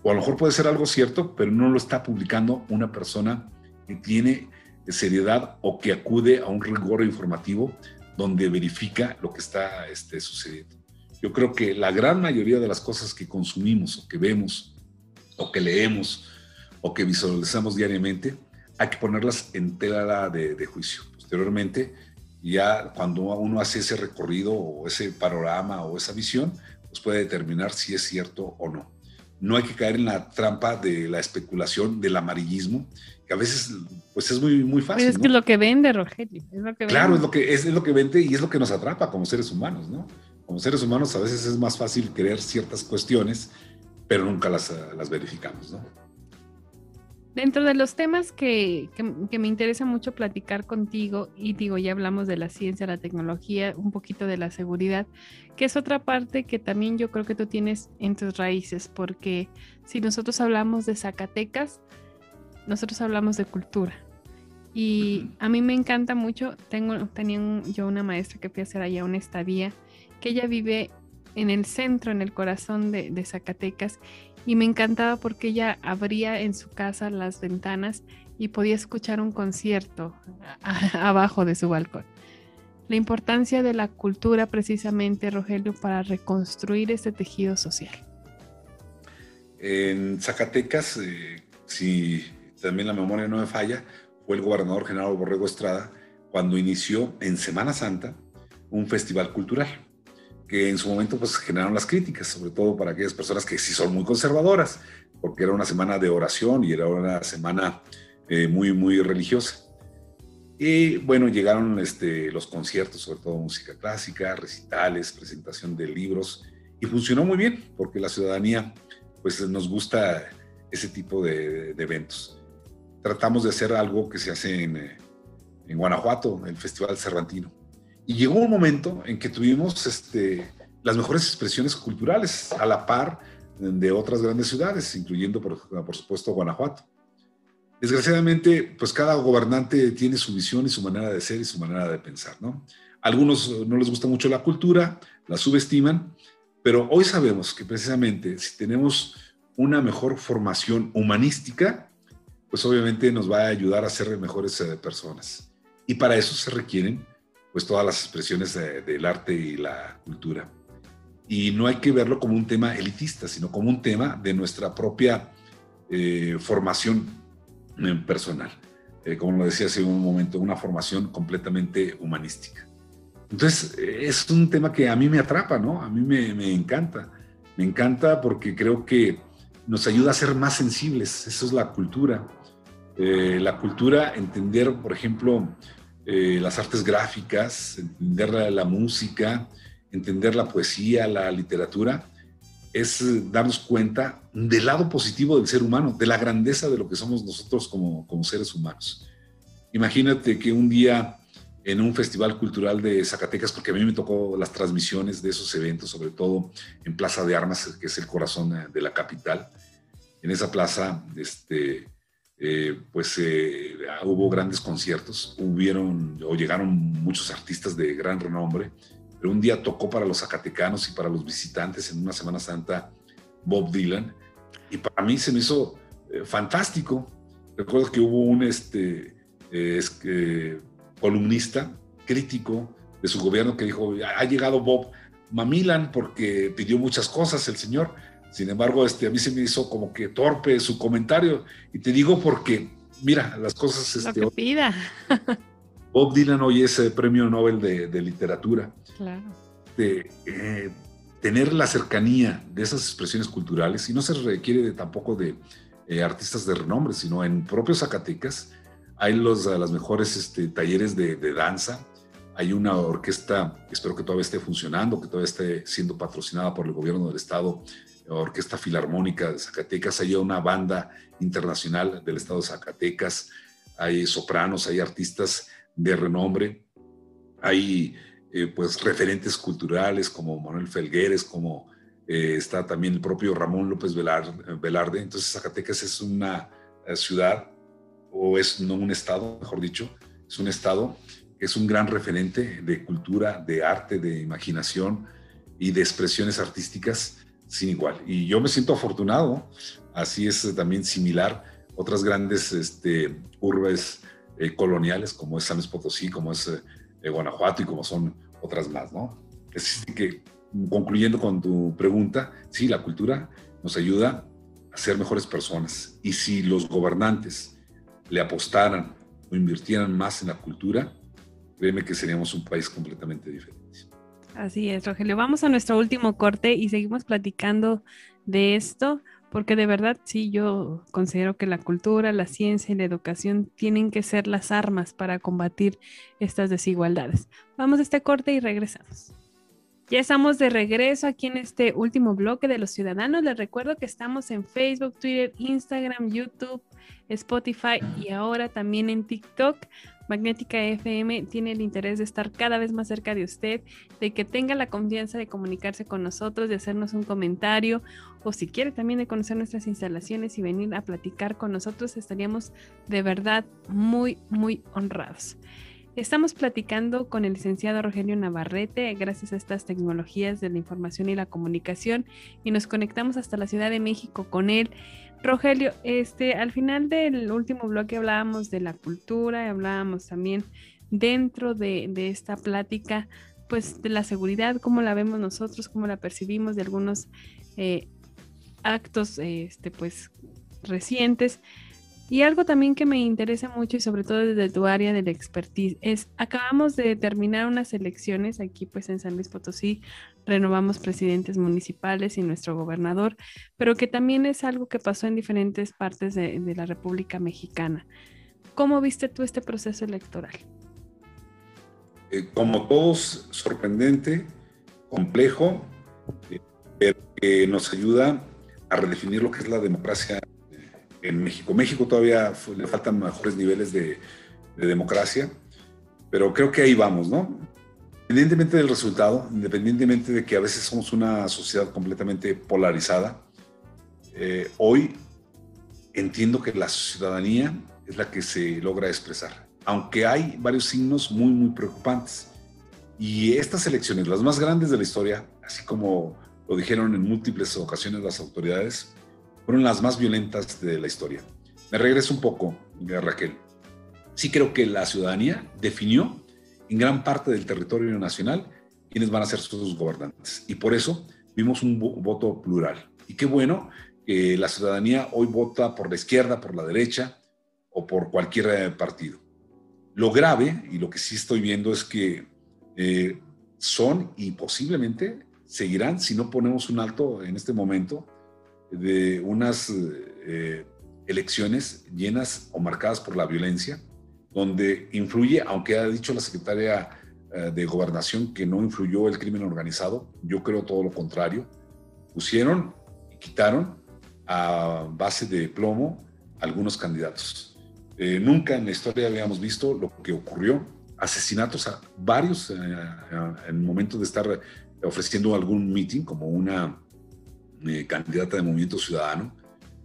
O a lo mejor puede ser algo cierto, pero no lo está publicando una persona que tiene seriedad o que acude a un rigor informativo donde verifica lo que está este, sucediendo. Yo creo que la gran mayoría de las cosas que consumimos o que vemos o que leemos o que visualizamos diariamente, hay que ponerlas en tela de, de juicio. Posteriormente, ya cuando uno hace ese recorrido o ese panorama o esa visión, pues puede determinar si es cierto o no. No hay que caer en la trampa de la especulación, del amarillismo, que a veces pues es muy, muy fácil. es que es lo que vende, Rogelio. claro, Es, lo que, es, lo que vende y es lo que nos atrapa como seres humanos, ¿no? Como seres humanos a veces es más fácil creer ciertas cuestiones, pero nunca las, las verificamos, ¿no? Dentro de los temas que, que, me interesa mucho platicar contigo, y digo, ya hablamos de la ciencia, la tecnología, un poquito de la seguridad, que es otra parte que también yo creo que tú tienes en tus raíces, porque si nosotros hablamos de Zacatecas, nosotros hablamos de cultura. Y a mí me encanta mucho, tengo, tenía yo una maestra que fui a hacer allá una estadía, que ella vive en el centro, en el corazón de, de Zacatecas, y me encantaba porque ella abría en su casa las ventanas y podía escuchar un concierto abajo de su balcón. La importancia de la cultura precisamente, Rogelio, para reconstruir este tejido social. En Zacatecas, eh, si también la memoria no me falla, fue el gobernador general Borrego Estrada cuando inició en Semana Santa un festival cultural que en su momento pues generaron las críticas, sobre todo para aquellas personas que sí son muy conservadoras, porque era una semana de oración y era una semana eh, muy, muy religiosa. Y bueno, llegaron este, los conciertos, sobre todo música clásica, recitales, presentación de libros, y funcionó muy bien, porque la ciudadanía pues nos gusta ese tipo de, eventos. Tratamos de hacer algo que se hace en, eh, en Guanajuato, el Festival Cervantino y llegó un momento en que tuvimos este, las mejores expresiones culturales a la par de otras grandes ciudades, incluyendo, por, por supuesto, Guanajuato. Desgraciadamente, pues cada gobernante tiene su visión y su manera de ser y su manera de pensar, ¿no? Algunos no les gusta mucho la cultura, la subestiman, pero hoy sabemos que precisamente si tenemos una mejor formación humanística, pues obviamente nos va a ayudar a ser mejores eh, personas. Y para eso se requieren pues todas las expresiones del arte y la cultura. Y no hay que verlo como un tema elitista, sino como un tema de nuestra propia eh, formación eh, personal. Eh, como lo decía hace un momento, una formación completamente humanística. Entonces, es un tema que a mí me atrapa, ¿no? A mí me, me encanta. Me encanta porque creo que nos ayuda a ser más sensibles. Eso es la cultura. la cultura, entender, por ejemplo, eh, las artes gráficas, entender la, música, entender la poesía, la literatura, es darnos cuenta del lado positivo del ser humano, de la grandeza de lo que somos nosotros como, como seres humanos. Imagínate que un día en un festival cultural de Zacatecas, porque a mí me tocó las transmisiones de esos eventos, sobre todo en Plaza de Armas, que es el corazón de la capital. En esa plaza, este, eh, pues eh, hubo grandes conciertos, hubieron o llegaron muchos artistas de gran renombre, pero un día tocó para los zacatecanos y para los visitantes en una Semana Santa Bob Dylan, y para mí se me hizo eh, fantástico. Recuerdo que hubo un este, columnista crítico de su gobierno que dijo, ha llegado Bob Mamilan porque pidió muchas cosas el señor, sin embargo, este, a mí se me hizo como que torpe su comentario. Y te digo porque, mira, las cosas... Este, Lo que pida. Bob Dylan hoy es el premio Nobel de, literatura. Claro. De, eh, tener la cercanía de esas expresiones culturales, y no se requiere tampoco de eh, artistas de renombre, sino en propios Zacatecas hay los, las mejores este, talleres de, de danza, hay una orquesta, espero que todavía esté funcionando, que todavía esté siendo patrocinada por el gobierno del estado, Orquesta Filarmónica de Zacatecas, hay una banda internacional del estado de Zacatecas, hay sopranos, hay artistas de renombre, hay eh, pues referentes culturales como Manuel Felgueres, como eh, está también el propio Ramón López Velarde. Entonces Zacatecas es una ciudad, o es no un estado, mejor dicho, es un estado que es un gran referente de cultura, de arte, de imaginación y de expresiones artísticas sin igual. Y yo me siento afortunado, así es también similar otras grandes este, urbes eh, coloniales como es San Luis Potosí, como es eh, Guanajuato y como son otras más, ¿no? Es que, concluyendo con tu pregunta, sí, la cultura nos ayuda a ser mejores personas. Y si los gobernantes le apostaran o invirtieran más en la cultura, créeme que seríamos un país completamente diferente. Así es, Rogelio. Vamos a nuestro último corte y seguimos platicando de esto, porque de verdad sí, yo considero que la cultura, la ciencia y la educación tienen que ser las armas para combatir estas desigualdades. Vamos a este corte y regresamos. Ya estamos de regreso aquí en este último bloque de los ciudadanos. Les recuerdo que estamos en Facebook, Twitter, Instagram, YouTube, Spotify y ahora también en TikTok. Magnética FM tiene el interés de estar cada vez más cerca de usted, de que tenga la confianza de comunicarse con nosotros, de hacernos un comentario o si quiere también de conocer nuestras instalaciones y venir a platicar con nosotros, estaríamos de verdad muy, muy honrados. Estamos platicando con el licenciado Rogelio Navarrete gracias a estas tecnologías de la información y la comunicación y nos conectamos hasta la Ciudad de México con él. Rogelio, este, al final del último bloque hablábamos de la cultura hablábamos también dentro de, esta plática, pues de la seguridad, cómo la vemos nosotros, cómo la percibimos de algunos eh, actos, este, pues recientes. Y algo también que me interesa mucho y sobre todo desde tu área de la expertise es, acabamos de terminar unas elecciones aquí pues en San Luis Potosí, renovamos presidentes municipales y nuestro gobernador, pero que también es algo que pasó en diferentes partes de, la República Mexicana. ¿Cómo viste tú este proceso electoral? Eh, como todos, sorprendente, complejo, eh, pero que nos ayuda a redefinir lo que es la democracia en México. México todavía le faltan mejores niveles de, democracia, pero creo que ahí vamos, ¿no? Independientemente del resultado, independientemente de que a veces somos una sociedad completamente polarizada, eh, hoy entiendo que la ciudadanía es la que se logra expresar, aunque hay varios signos muy, muy preocupantes. Y estas elecciones, las más grandes de la historia, así como lo dijeron en múltiples ocasiones las autoridades, fueron las más violentas de la historia. Me regreso un poco, Raquel. Sí creo que la ciudadanía definió en gran parte del territorio nacional quiénes van a ser sus gobernantes. Y por eso vimos un voto plural. Y qué bueno que la ciudadanía hoy vota por la izquierda, por la derecha o por cualquier eh, partido. Lo grave, y lo que sí estoy viendo es que eh, son y posiblemente seguirán, si no ponemos un alto en este momento, de unas eh, elecciones llenas o marcadas por la violencia, donde influye, aunque ha dicho la secretaria eh, de Gobernación que no influyó el crimen organizado, yo creo todo lo contrario, pusieron y quitaron a base de plomo algunos candidatos. Eh, nunca en la historia habíamos visto lo que ocurrió, asesinatos a varios en el momento de estar ofreciendo algún meeting como una eh, candidata de Movimiento Ciudadano.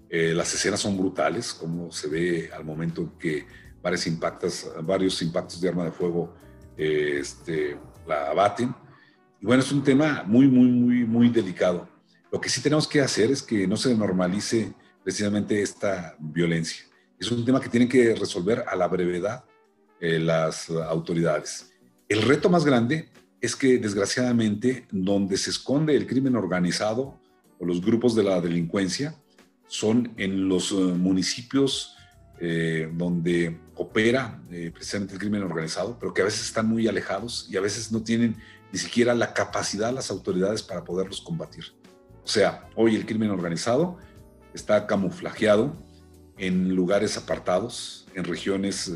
Eh, las escenas son brutales, como se ve al momento en que varios impactos, varios impactos de arma de fuego eh, este, la abaten. Y bueno, es un tema muy, muy, muy, muy delicado. Lo que sí tenemos que hacer es que no se normalice precisamente esta violencia. Es un tema que tienen que resolver a la brevedad las autoridades. El reto más grande es que desgraciadamente donde se esconde el crimen organizado o los grupos de la delincuencia son en los eh, municipios eh, donde opera eh, precisamente el crimen organizado, pero que a veces están muy alejados y a veces no tienen ni siquiera la capacidad las autoridades para poderlos combatir. O sea, hoy el crimen organizado está camuflajeado en lugares apartados, en regiones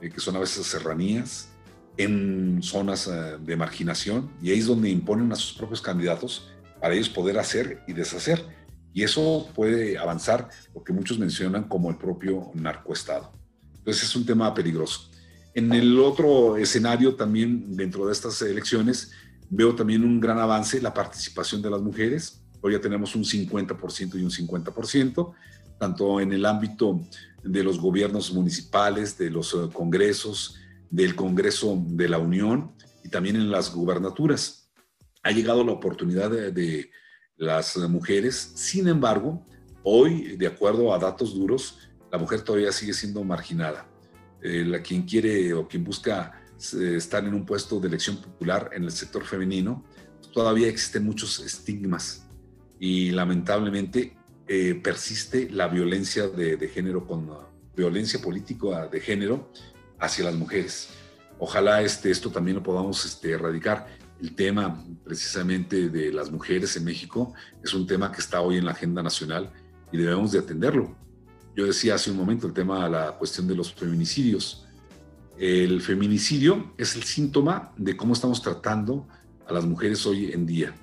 que son a veces serranías, en zonas de marginación, y ahí es donde imponen a sus propios candidatos para ellos poder hacer y deshacer. Y eso puede avanzar lo que muchos mencionan como el propio narcoestado. Entonces es un tema peligroso. En el otro escenario también, dentro de estas elecciones, veo también un gran avance la participación de las mujeres. Hoy ya tenemos un 50% y un 50%, tanto en el ámbito de los gobiernos municipales, de los eh, congresos, del Congreso de la Unión y también en las gubernaturas. Ha llegado la oportunidad de, las mujeres, sin embargo, hoy, de acuerdo a datos duros, la mujer todavía sigue siendo marginada. la quien quiere o quien busca eh, estar en un puesto de elección popular en el sector femenino, todavía existen muchos estigmas y lamentablemente eh, persiste la violencia de, de, género con violencia política de género hacia las mujeres. Ojalá este, esto también lo podamos este, erradicar. El tema precisamente de las mujeres en México es un tema que está hoy en la agenda nacional y debemos de atenderlo. Yo decía hace un momento el tema de la cuestión de los feminicidios. El feminicidio es el síntoma de cómo estamos tratando a las mujeres hoy en día.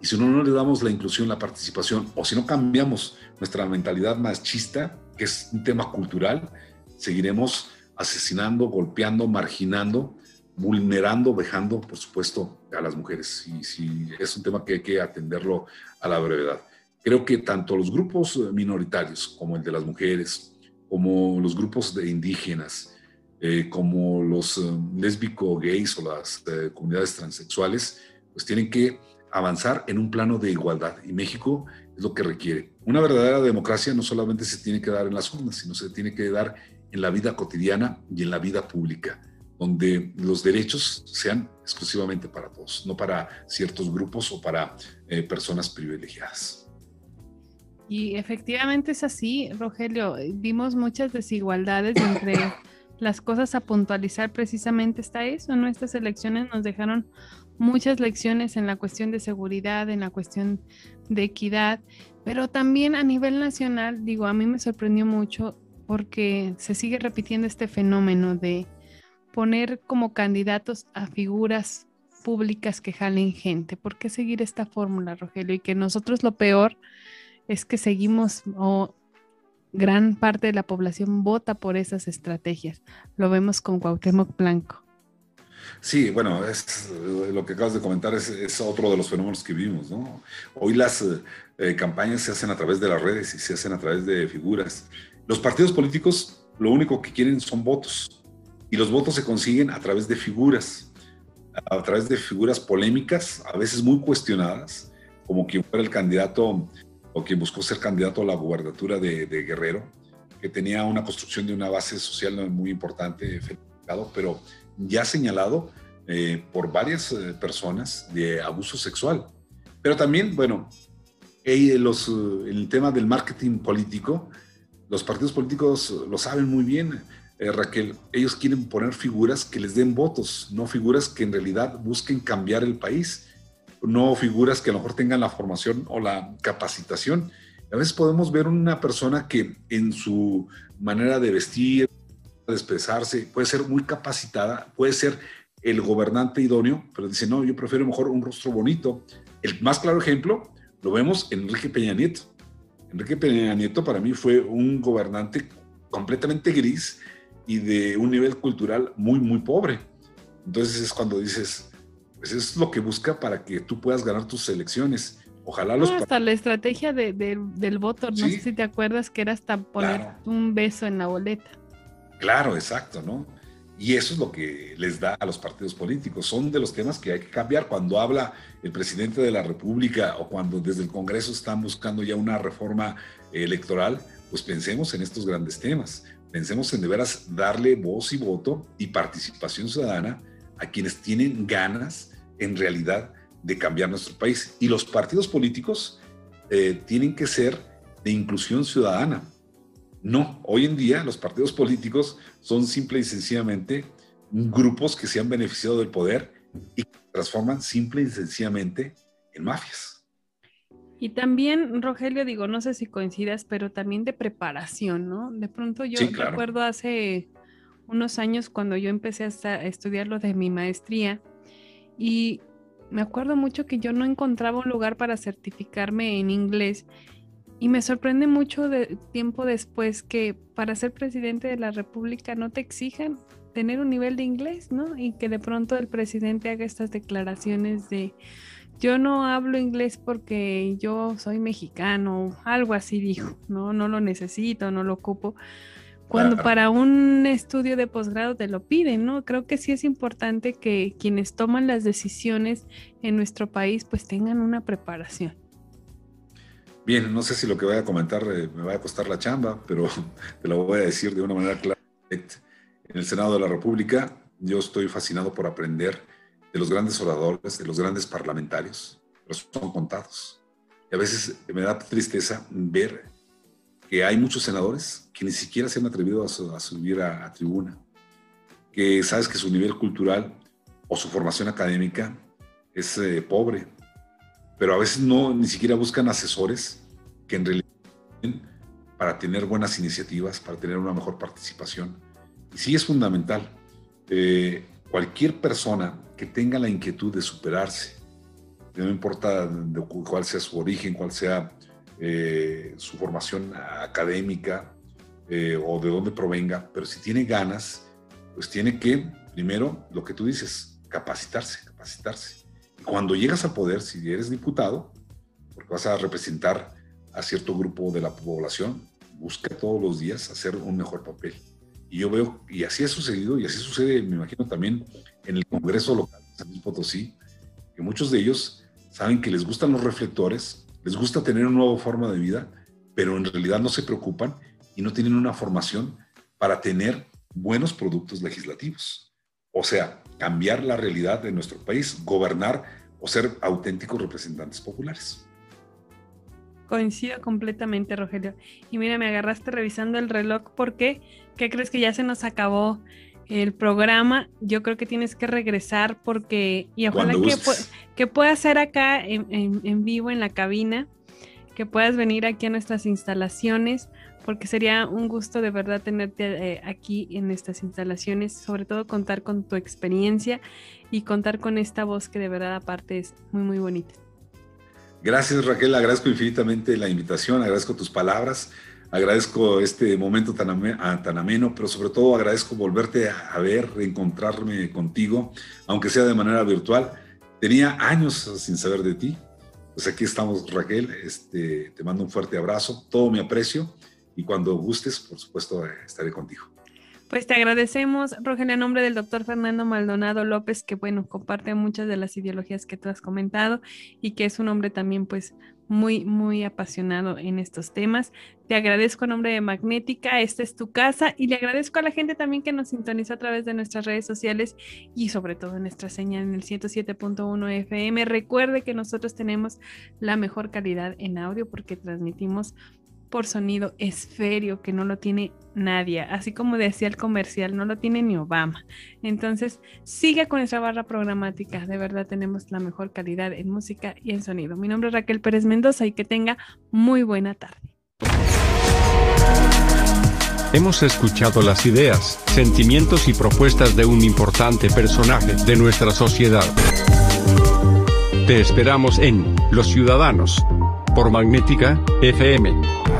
Y si no, no le damos la inclusión, la participación, o si no cambiamos nuestra mentalidad machista, que es un tema cultural, seguiremos asesinando, golpeando, marginando, vulnerando, dejando, por supuesto, a las mujeres. Y es un tema que hay que atenderlo a la brevedad. Creo que tanto los grupos minoritarios, como el de las mujeres, como los grupos de indígenas, eh, como los eh, lésbico, gays o las eh, comunidades transexuales, pues tienen que avanzar en un plano de igualdad. Y México es lo que requiere. Una verdadera democracia no solamente se tiene que dar en las urnas, sino se tiene que dar en la vida cotidiana y en la vida pública, donde los derechos sean exclusivamente para todos, no para ciertos grupos o para eh, personas privilegiadas. Y efectivamente es así, Rogelio. Vimos muchas desigualdades entre las cosas a puntualizar precisamente está eso, ¿no? Estas elecciones nos dejaron muchas lecciones en la cuestión de seguridad, en la cuestión de equidad, pero también a nivel nacional, digo, a mí me sorprendió mucho porque se sigue repitiendo este fenómeno de poner como candidatos a figuras públicas que jalen gente. ¿Por qué seguir esta fórmula, Rogelio? Y que nosotros lo peor es que seguimos o gran parte de la población vota por esas estrategias. Lo vemos con Cuauhtémoc Blanco. Sí, bueno, es, lo que acabas de comentar es, otro de los fenómenos que vimos, ¿no? Hoy las eh, campañas se hacen a través de las redes y se hacen a través de figuras. Los partidos políticos lo único que quieren son votos y los votos se consiguen a través de figuras, a través de figuras polémicas, a veces muy cuestionadas, como quien fuera el candidato o quien buscó ser candidato a la gubernatura de, Guerrero, que tenía una construcción de una base social muy importante, pero ya señalado eh, por varias eh, personas de abuso sexual. Pero también, bueno, los, eh, el tema del marketing político, los partidos políticos lo saben muy bien, Raquel. Ellos quieren poner figuras que les den votos, no figuras que en realidad busquen cambiar el país, no figuras que a lo mejor tengan la formación o la capacitación. A veces podemos ver una persona que en su manera de vestir, de expresarse, puede ser muy capacitada, puede ser el gobernante idóneo, pero dice, no, yo prefiero mejor un rostro bonito. El más claro ejemplo lo vemos en Enrique Peña Nieto. Enrique Peña Nieto para mí fue un gobernante completamente gris y de un nivel cultural muy, muy pobre. Entonces es cuando dices, pues es lo que busca para que tú puedas ganar tus elecciones. Ojalá los... hasta la estrategia del voto, no sé si te acuerdas que era hasta poner un beso en la boleta. Claro, exacto, ¿no? Y eso es lo que les da a los partidos políticos. Son de los temas que hay que cambiar. Cuando habla el presidente de la República o cuando desde el Congreso están buscando ya una reforma electoral, pues pensemos en estos grandes temas. Pensemos en de veras darle voz y voto y participación ciudadana a quienes tienen ganas en realidad de cambiar nuestro país. Y los partidos políticos eh, tienen que ser de inclusión ciudadana no, hoy en día los partidos políticos son simple y sencillamente grupos que se han beneficiado del poder y que transforman simple y sencillamente en mafias. Y también, Rogelio, digo, no sé si coincidas, pero también de preparación, ¿no? De pronto yo recuerdo hace unos años cuando yo empecé a estudiar lo de mi maestría y me acuerdo mucho que yo no encontraba un lugar para certificarme en inglés y me sorprende mucho de tiempo después que para ser presidente de la República no te exijan tener un nivel de inglés, ¿no? Y que de pronto el presidente haga estas declaraciones de yo no hablo inglés porque yo soy mexicano, algo así dijo, ¿no? No lo necesito, no lo ocupo. Cuando para un estudio de posgrado te lo piden, ¿no? Creo que sí es importante que quienes toman las decisiones en nuestro país pues tengan una preparación. Bien, no sé si lo que voy a comentar eh, me va a costar la chamba, pero te lo voy a decir de una manera clara. En el Senado de la República yo estoy fascinado por aprender de los grandes oradores, de los grandes parlamentarios, pero son contados. Y a veces me da tristeza ver que hay muchos senadores que ni siquiera se han atrevido a, subir a, tribuna, que sabes que su nivel cultural o su formación académica es eh, pobre, pero a veces no ni siquiera buscan asesores que en realidad para tener buenas iniciativas, para tener una mejor participación. Y sí es fundamental. Eh, cualquier persona que tenga la inquietud de superarse, no importa cuál sea su origen, cuál sea eh, su formación académica eh, o de dónde provenga, pero si tiene ganas, pues tiene que, primero, lo que tú dices, capacitarse, capacitarse. Y cuando llegas al poder, si eres diputado, porque vas a representar a cierto grupo de la población, busca todos los días hacer un mejor papel. Y yo veo, y así ha sucedido, y así sucede, me imagino también en el Congreso local de San Luis Potosí, que muchos de ellos saben que les gustan los reflectores, les gusta tener una nueva forma de vida, pero en realidad no se preocupan y no tienen una formación para tener buenos productos legislativos. O sea, cambiar la realidad de nuestro país, gobernar o ser auténticos representantes populares. Coincido completamente, Rogelio. Y mira, me agarraste revisando el reloj porque, ¿qué crees que ya se nos acabó el programa? Yo creo que tienes que regresar porque, y ojalá que, que puedas ser acá en, vivo en la cabina, que puedas venir aquí a nuestras instalaciones, porque sería un gusto de verdad tenerte eh, aquí en estas instalaciones, sobre todo contar con tu experiencia y contar con esta voz que de verdad aparte es muy, muy bonita. Gracias Raquel, agradezco infinitamente la invitación, agradezco tus palabras, agradezco este momento tan, ah, tan ameno, pero sobre todo agradezco volverte a, ver, reencontrarme contigo, aunque sea de manera virtual. Tenía años sin saber de ti. Pues aquí estamos Raquel, este, te mando un fuerte abrazo, todo mi aprecio y cuando gustes, por supuesto, estaré contigo. Pues te agradecemos, Rogelio, en nombre del doctor Fernando Maldonado López, que bueno, comparte muchas de las ideologías que tú has comentado y que es un hombre también pues muy, muy apasionado en estos temas. Te agradezco nombre de Magnética, esta es tu casa y le agradezco a la gente también que nos sintoniza a través de nuestras redes sociales y sobre todo en nuestra señal en el 107.1 FM. Recuerde que nosotros tenemos la mejor calidad en audio porque transmitimos por sonido esférico que no lo tiene nadie, así como decía el comercial, no lo tiene ni Obama. Entonces, sigue con esa barra programática, de verdad tenemos la mejor calidad en música y en sonido. Mi nombre es Raquel Pérez Mendoza y que tenga muy buena tarde. Hemos escuchado las ideas, sentimientos y propuestas de un importante personaje de nuestra sociedad. Te esperamos en Los Ciudadanos por Magnética FM.